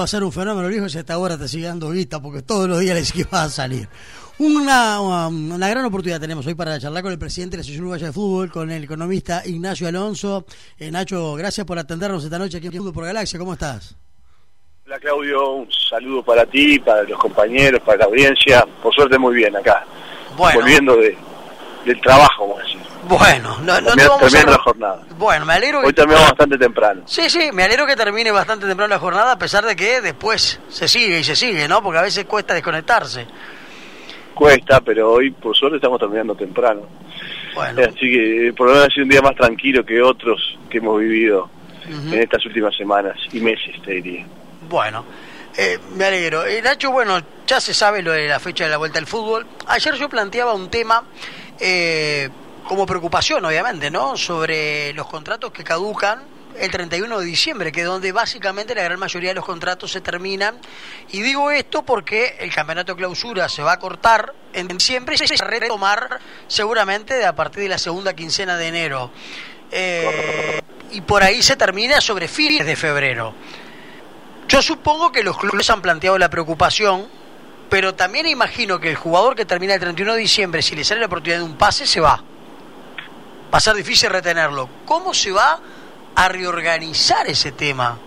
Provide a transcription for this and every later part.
va a ser un fenómeno viejo si hasta ahora te sigue dando guita porque todos los días les que va a salir. Una, una, gran oportunidad tenemos hoy para charlar con el presidente de la Asociación Uruguaya de Fútbol, con el economista Ignacio Alonso. Eh, Nacho, gracias por atendernos esta noche aquí en Fútbol por Galaxia. ¿Cómo estás? Hola Claudio, un saludo para ti, para los compañeros, para la audiencia. Por suerte muy bien acá. Bueno. Volviendo de, del trabajo, decir. Bueno, no, no, la jornada. Bueno, me alegro Hoy terminamos bastante temprano. Sí, sí, me alegro que termine bastante temprano la jornada, a pesar de que después se sigue y se sigue, ¿no? Porque a veces cuesta desconectarse. Cuesta, pero hoy por suerte estamos terminando temprano. Bueno. Así que por lo menos ha sido un día más tranquilo que otros que hemos vivido en estas últimas semanas y meses, te diría. Bueno. Eh, me alegro. Eh, Nacho, bueno, ya se sabe lo de la fecha de la vuelta al fútbol. Ayer yo planteaba un tema eh, como preocupación, obviamente, ¿no? Sobre los contratos que caducan el 31 de diciembre, que es donde básicamente la gran mayoría de los contratos se terminan. Y digo esto porque el campeonato de clausura se va a cortar en diciembre y se va a retomar seguramente a partir de la segunda quincena de enero. Eh, y por ahí se termina sobre fines de febrero. Yo supongo que los clubes han planteado la preocupación, pero también imagino que el jugador que termina el 31 de diciembre, si le sale la oportunidad de un pase, se va va a ser difícil retenerlo. ¿Cómo se va a reorganizar ese tema?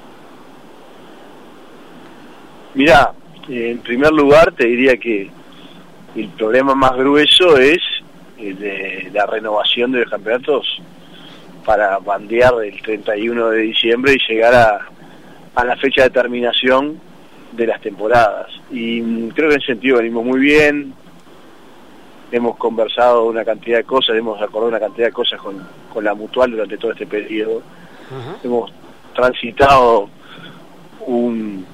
Mira, en primer lugar te diría que el problema más grueso es el de la renovación de los campeonatos para bandear el 31 de diciembre y llegar a, a la fecha de terminación de las temporadas. Y creo que en ese sentido venimos muy bien, hemos conversado una cantidad de cosas, hemos acordado una cantidad de cosas con, la mutual durante todo este periodo. Hemos transitado un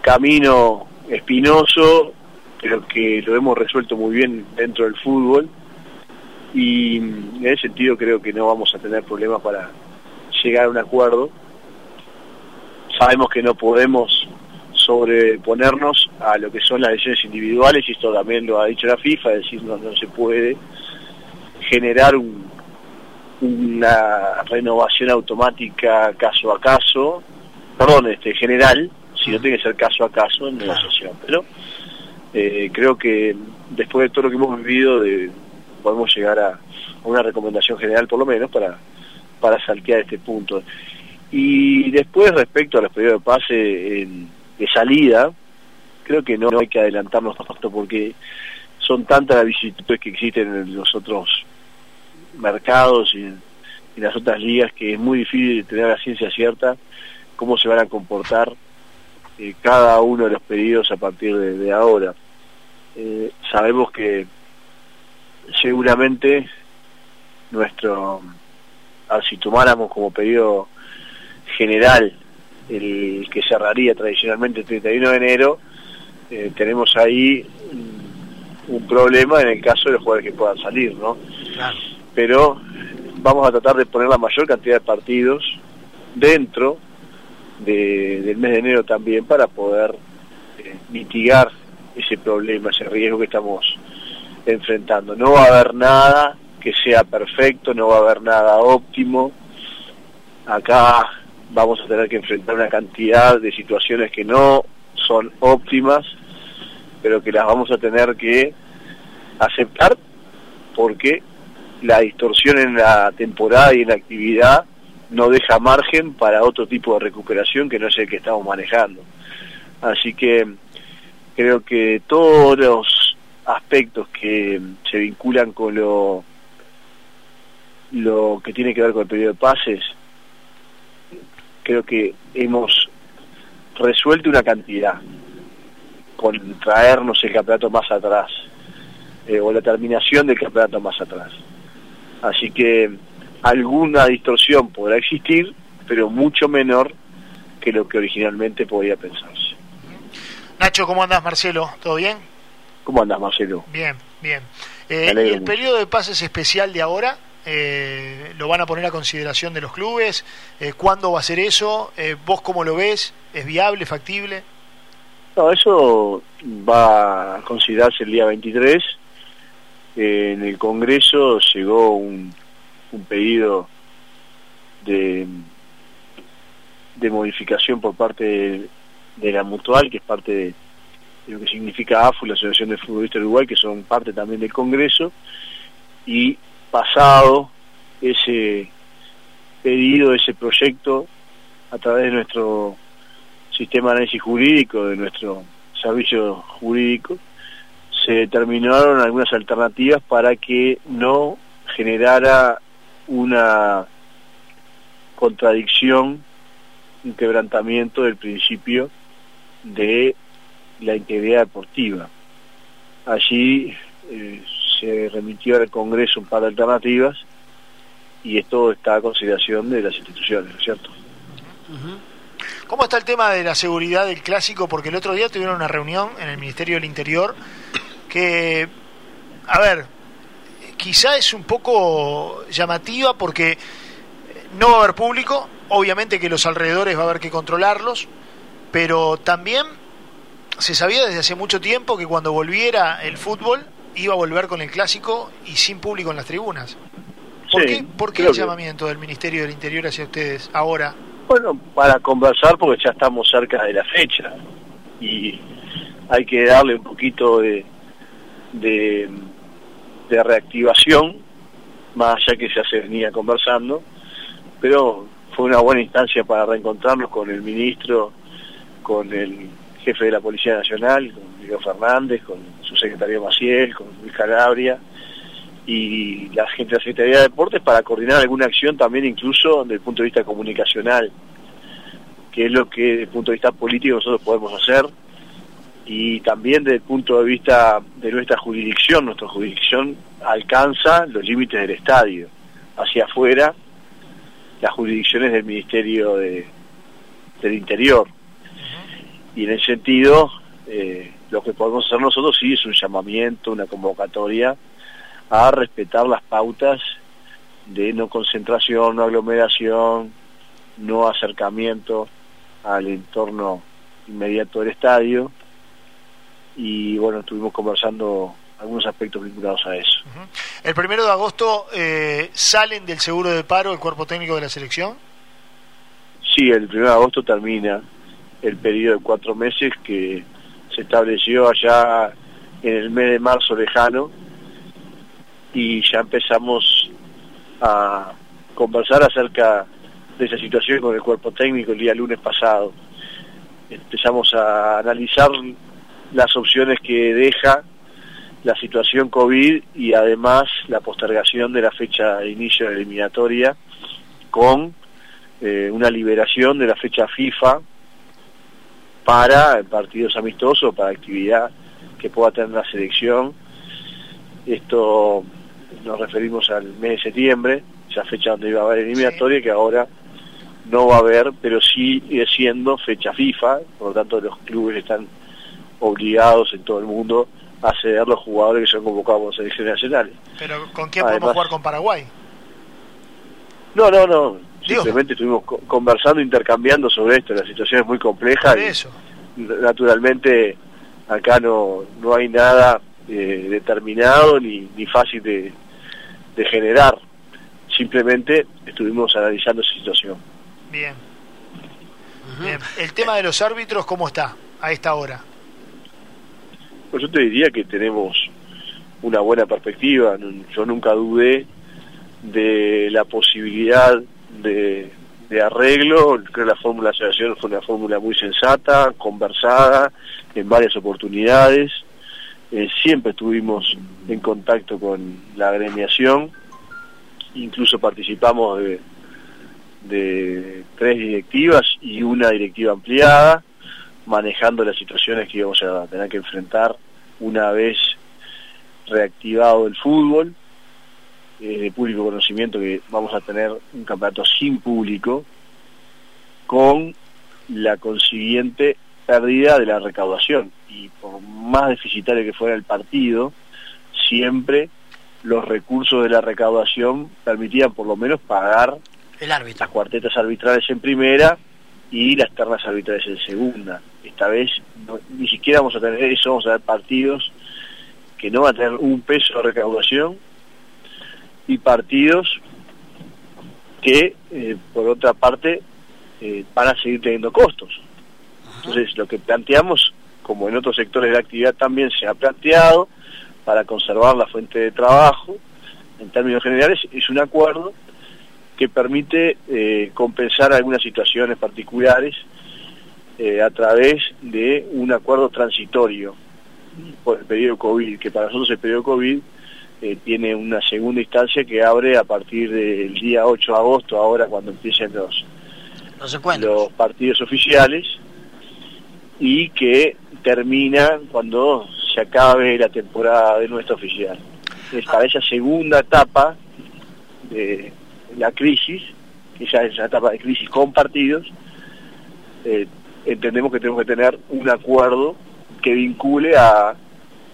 camino espinoso, pero que lo hemos resuelto muy bien dentro del fútbol. Y en ese sentido creo que no vamos a tener problemas para llegar a un acuerdo. Sabemos que no podemos sobreponernos a lo que son las decisiones individuales, y esto también lo ha dicho la FIFA, es decir, no, no se puede generar una renovación automática caso a caso, perdón, este general, si no tiene que ser caso a caso en negociación, pero eh, creo que después de todo lo que hemos vivido de, podemos llegar a una recomendación general por lo menos para, para saltear este punto. Y después respecto a los periodos de pase en de salida, creo que no, hay que adelantarnos tanto porque son tantas las vicisitudes que existen en los otros mercados y en, las otras ligas que es muy difícil tener la ciencia cierta cómo se van a comportar eh, cada uno de los pedidos a partir de, ahora. Eh, sabemos que seguramente nuestro, si tomáramos como pedido general el que cerraría tradicionalmente el 31 de enero, eh, tenemos ahí un problema en el caso de los jugadores que puedan salir, ¿no? Pero vamos a tratar de poner la mayor cantidad de partidos dentro del mes de enero también para poder eh, mitigar ese problema, ese riesgo que estamos enfrentando. No va a haber nada que sea perfecto, no va a haber nada óptimo. Acá vamos a tener que enfrentar una cantidad de situaciones que no son óptimas, pero que las vamos a tener que aceptar porque la distorsión en la temporada y en la actividad no deja margen para otro tipo de recuperación que no es el que estamos manejando. Así que creo que todos los aspectos que se vinculan con lo, lo que tiene que ver con el periodo de pases creo que hemos resuelto una cantidad con traernos el campeonato más atrás eh, o la terminación del campeonato más atrás. Así que alguna distorsión podrá existir, pero mucho menor que lo que originalmente podía pensarse. Nacho, ¿cómo andas, Marcelo? ¿Todo bien? ¿Cómo andas, Marcelo? Bien, bien. Eh, ¿Y el periodo de pases especial de ahora? Eh, lo van a poner a consideración de los clubes, eh, ¿cuándo va a ser eso? Eh, ¿Vos cómo lo ves? ¿Es viable, factible? No, eso va a considerarse el día 23. en el Congreso llegó un, pedido de, de modificación por parte de la Mutual, que es parte de, lo que significa AFU, la Asociación de Futbolistas de Uruguay, que son parte también del Congreso, y pasado ese pedido, ese proyecto, a través de nuestro sistema de análisis jurídico, de nuestro servicio jurídico, se determinaron algunas alternativas para que no generara una contradicción, un quebrantamiento del principio de la integridad deportiva. Allí eh, se remitió al Congreso un par de alternativas y esto está a consideración de las instituciones, ¿no es cierto? ¿Cómo está el tema de la seguridad del clásico? Porque el otro día tuvieron una reunión en el Ministerio del Interior que, a ver, quizá es un poco llamativa porque no va a haber público, obviamente que los alrededores va a haber que controlarlos, pero también se sabía desde hace mucho tiempo que cuando volviera el fútbol iba a volver con el clásico y sin público en las tribunas. ¿Por qué, ¿por qué el llamamiento del Ministerio del Interior hacia ustedes ahora? Bueno, para conversar porque ya estamos cerca de la fecha y hay que darle un poquito de, de, reactivación, más allá que ya se venía conversando, pero fue una buena instancia para reencontrarnos con el ministro, con el jefe de la Policía Nacional, con Miguel Fernández, con su secretario Maciel, con Luis Calabria y la gente de la Secretaría de Deportes para coordinar alguna acción también incluso desde el punto de vista comunicacional, que es lo que desde el punto de vista político nosotros podemos hacer y también desde el punto de vista de nuestra jurisdicción, nuestra jurisdicción alcanza los límites del estadio. Hacia afuera, las jurisdicciones del Ministerio de, del Interior. Y en ese sentido, eh, lo que podemos hacer nosotros sí es un llamamiento, una convocatoria a respetar las pautas de no concentración, no aglomeración, no acercamiento al entorno inmediato del estadio y bueno, estuvimos conversando algunos aspectos vinculados a eso. ¿El primero de agosto eh, salen del seguro de paro el cuerpo técnico de la selección? Sí, el primero de agosto termina el periodo de cuatro meses que se estableció allá en el mes de marzo lejano y ya empezamos a conversar acerca de esa situación con el cuerpo técnico el día lunes pasado. Empezamos a analizar las opciones que deja la situación COVID y además la postergación de la fecha de inicio de la eliminatoria con eh, una liberación de la fecha FIFA para partidos amistosos, para actividad que pueda tener la selección. Esto nos referimos al mes de septiembre, esa fecha donde iba a haber eliminatoria, que ahora no va a haber, pero sigue siendo fecha FIFA, por lo tanto los clubes están obligados en todo el mundo a ceder los jugadores que son convocados a selecciones nacionales. ¿Pero con quién podemos jugar con Paraguay? No, no, no. Simplemente estuvimos conversando, intercambiando sobre esto. La situación es muy compleja. y Naturalmente, acá no, no hay nada eh, determinado ni, ni fácil de, de generar. Simplemente estuvimos analizando esa situación. Bien. Bien. El tema de los árbitros, ¿cómo está a esta hora? Pues yo te diría que tenemos una buena perspectiva. Yo nunca dudé de la posibilidad de, arreglo. Creo que la fórmula de asociación fue una fórmula muy sensata, conversada en varias oportunidades. Eh, siempre estuvimos en contacto con la agremiación, incluso participamos de, de tres directivas y una directiva ampliada manejando las situaciones que íbamos a tener que enfrentar una vez reactivado el fútbol, eh, de público conocimiento que vamos a tener un campeonato sin público, con la consiguiente pérdida de la recaudación. Y por más deficitario que fuera el partido, siempre los recursos de la recaudación permitían por lo menos pagar el árbitro. las cuartetas arbitrales en primera y las ternas arbitrales en segunda. Esta vez ni siquiera vamos a tener eso, vamos a ver partidos que no van a tener un peso de recaudación y partidos que, eh, por otra parte, eh, van a seguir teniendo costos. Entonces, lo que planteamos, como en otros sectores de la actividad también se ha planteado, para conservar la fuente de trabajo, en términos generales, es un acuerdo que permite eh, compensar algunas situaciones particulares eh, a través de un acuerdo transitorio por el periodo COVID, que para nosotros el periodo COVID eh, tiene una segunda instancia que abre a partir del día 8 de agosto, ahora cuando empiecen los, los partidos oficiales, y que termina cuando se acabe la temporada de nuestra oficial. Es para esa segunda etapa de la crisis, que ya es la etapa de crisis con partidos, eh, entendemos que tenemos que tener un acuerdo que vincule a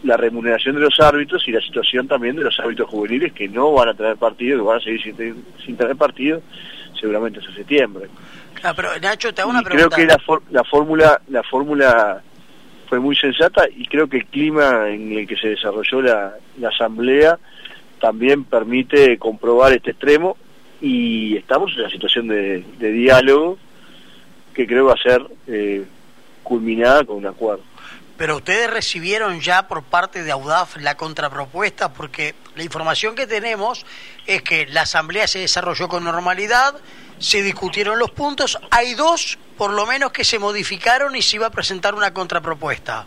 la remuneración de los árbitros y la situación también de los árbitros juveniles que no van a tener partido, que van a seguir sin, tener partido seguramente hasta septiembre. pero Nacho, te hago una pregunta. Creo que la, la fórmula la fórmula fue muy sensata y creo que el clima en el que se desarrolló la, asamblea también permite comprobar este extremo y estamos en una situación de, diálogo que creo va a ser eh, culminada con un acuerdo. Pero ustedes recibieron ya por parte de AUDAF la contrapropuesta porque la información que tenemos es que la asamblea se desarrolló con normalidad, se discutieron los puntos, hay dos por lo menos que se modificaron y se iba a presentar una contrapropuesta.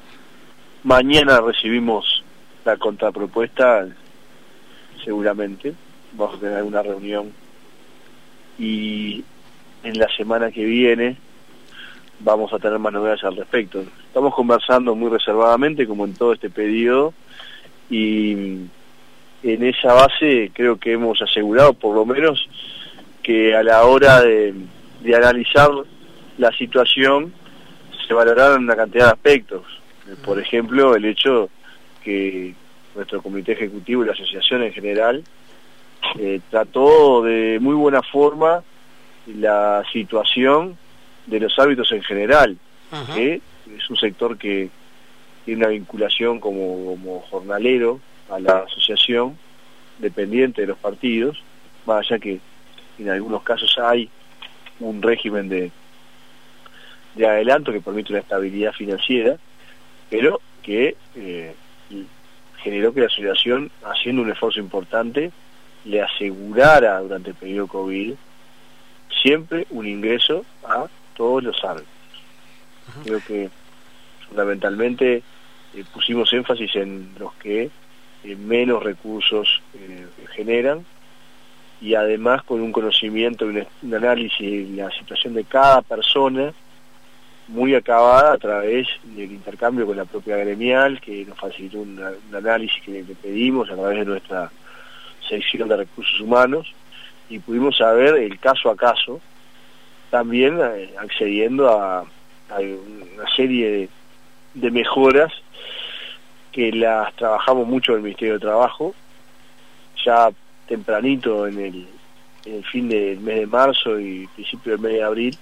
Mañana recibimos la contrapropuesta, seguramente, vamos a tener una reunión y en la semana que viene vamos a tener más novedades al respecto. Estamos conversando muy reservadamente, como en todo este periodo, y en esa base creo que hemos asegurado, por lo menos, que a la hora de, analizar la situación se valoraron una cantidad de aspectos. Por ejemplo, el hecho que nuestro comité ejecutivo y la asociación en general eh, trató de muy buena forma la situación de los hábitos en general, es un sector que tiene una vinculación como, jornalero a la asociación, dependiente de los partidos, más allá que en algunos casos hay un régimen de, de adelanto que permite una estabilidad financiera, pero que eh, generó que la asociación, haciendo un esfuerzo importante, le asegurara durante el periodo COVID siempre un ingreso a todos los árbitros. Creo que fundamentalmente eh, pusimos énfasis en los que eh, menos recursos eh, generan y además con un conocimiento, un, un análisis de la situación de cada persona muy acabada a través del intercambio con la propia gremial, que nos facilitó un, análisis que le pedimos a través de nuestra sección de recursos humanos, y pudimos saber el caso a caso también accediendo a, una serie de, mejoras que las trabajamos mucho en el Ministerio de Trabajo, ya tempranito en el, fin del mes de marzo y principio del mes de abril,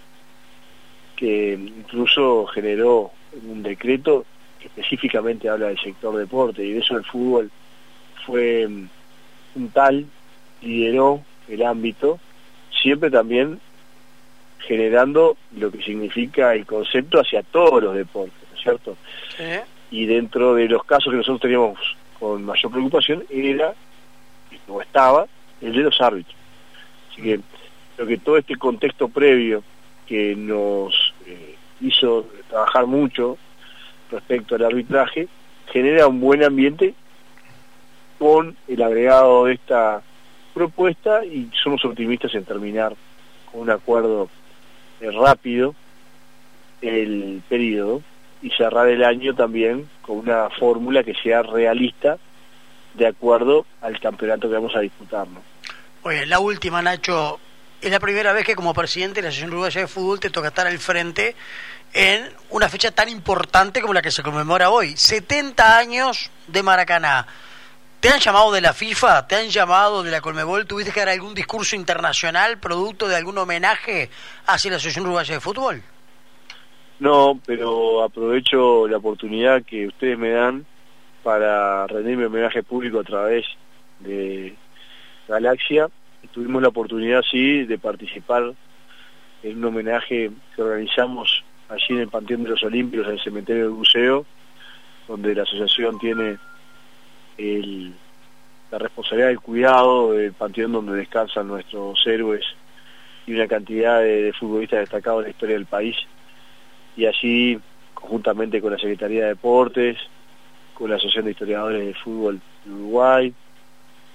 que incluso generó un decreto que específicamente habla del sector deporte y de eso el fútbol fue mm, un tal, lideró el ámbito, siempre también generando lo que significa el concepto hacia todos los deportes, ¿no es cierto? Y dentro de los casos que nosotros teníamos con mayor preocupación era, o estaba, el de los árbitros. Así que creo que todo este contexto previo que nos eh, hizo trabajar mucho respecto al arbitraje, genera un buen ambiente con el agregado de esta propuesta y somos optimistas en terminar con un acuerdo rápido el periodo y cerrar el año también con una fórmula que sea realista de acuerdo al campeonato que vamos a disputar. Oye, la última, Nacho, es la primera vez que como presidente de la Asociación Uruguaya de Fútbol te toca estar al frente en una fecha tan importante como la que se conmemora hoy, 70 años de Maracaná. ¿Te han llamado de la FIFA? ¿Te han llamado de la Colmebol? ¿Tuviste que dar algún discurso internacional producto de algún homenaje hacia la Asociación Uruguaya de Fútbol? No, pero aprovecho la oportunidad que ustedes me dan para rendirme homenaje público a través de Galaxia. Tuvimos la oportunidad, sí, de participar en un homenaje que organizamos allí en el Panteón de los Olímpicos, en el cementerio del Buceo, donde la asociación tiene la responsabilidad del cuidado del panteón donde descansan nuestros héroes y una cantidad de, futbolistas destacados en la historia del país. Y allí, conjuntamente con la Secretaría de Deportes, con la Asociación de Historiadores de Fútbol de Uruguay,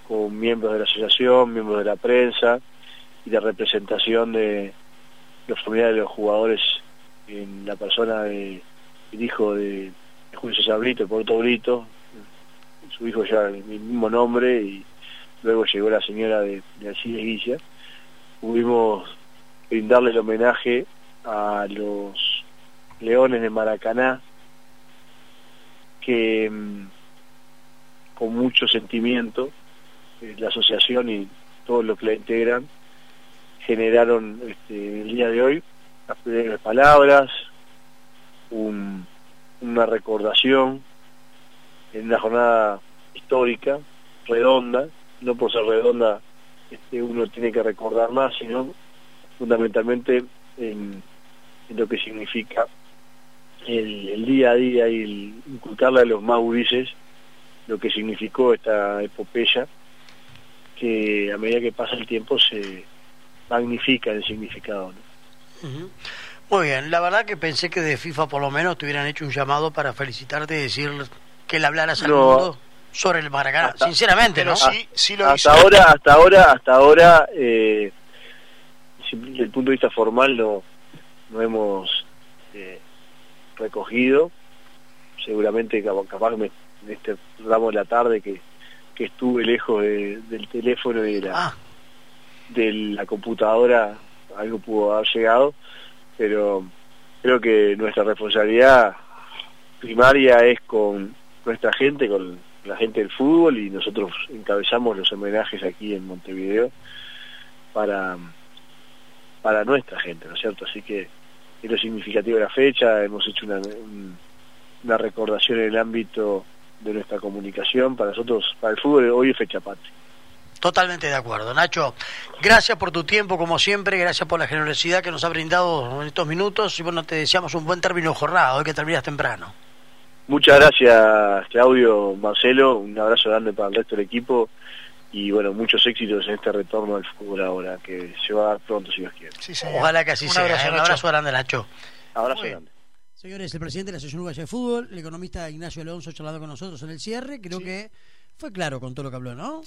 con miembros de la asociación, miembros de la prensa y la representación de los familiares de los jugadores en la persona de el hijo de, Julio César Brito, el Puerto Brito, su hijo ya el mismo nombre y luego llegó la señora de, de Guilla, pudimos brindarle el homenaje a los leones de Maracaná que mm, con mucho sentimiento eh, la asociación y todos los que la integran generaron este, el día de hoy las primeras palabras, una recordación en una jornada histórica, redonda, no por ser redonda este, uno tiene que recordar más, sino fundamentalmente en, lo que significa el, día a día y el inculcarle a los maurices lo que significó esta epopeya, que a medida que pasa el tiempo se magnifica el significado. Muy bien, la verdad que pensé que de FIFA por lo menos te hubieran hecho un llamado para felicitarte y decir que le hablaras al mundo sobre el Maracaná, sinceramente, ¿no? Sí, sí lo hasta ahora, hasta ahora, hasta ahora, eh, desde el punto de vista formal no, no hemos eh, recogido, seguramente capaz en este ramo de la tarde que, que estuve lejos del teléfono y de la, ah. de la computadora, algo pudo haber llegado, pero creo que nuestra responsabilidad primaria es con nuestra gente, con la gente del fútbol y nosotros encabezamos los homenajes aquí en Montevideo para, para nuestra gente, ¿no es cierto? Así que es lo significativo de la fecha, hemos hecho una, una recordación en el ámbito de nuestra comunicación, para nosotros, para el fútbol hoy es fecha patria. Totalmente de acuerdo. Nacho, gracias por tu tiempo, como siempre, gracias por la generosidad que nos ha brindado en estos minutos y bueno, te deseamos un buen término jornada, hoy que terminas temprano. Muchas gracias, Claudio, Marcelo, un abrazo grande para el resto del equipo y bueno, muchos éxitos en este retorno al fútbol ahora, que se va a dar pronto si Dios quiere. Ojalá que así sea. Abrazo, ¿eh? un abrazo grande, Nacho. Abrazo grande. Señores, el presidente de la Asociación Uruguaya de Fútbol, el economista Ignacio Alonso, charlando con nosotros en el cierre, creo que fue claro con todo lo que habló, ¿no?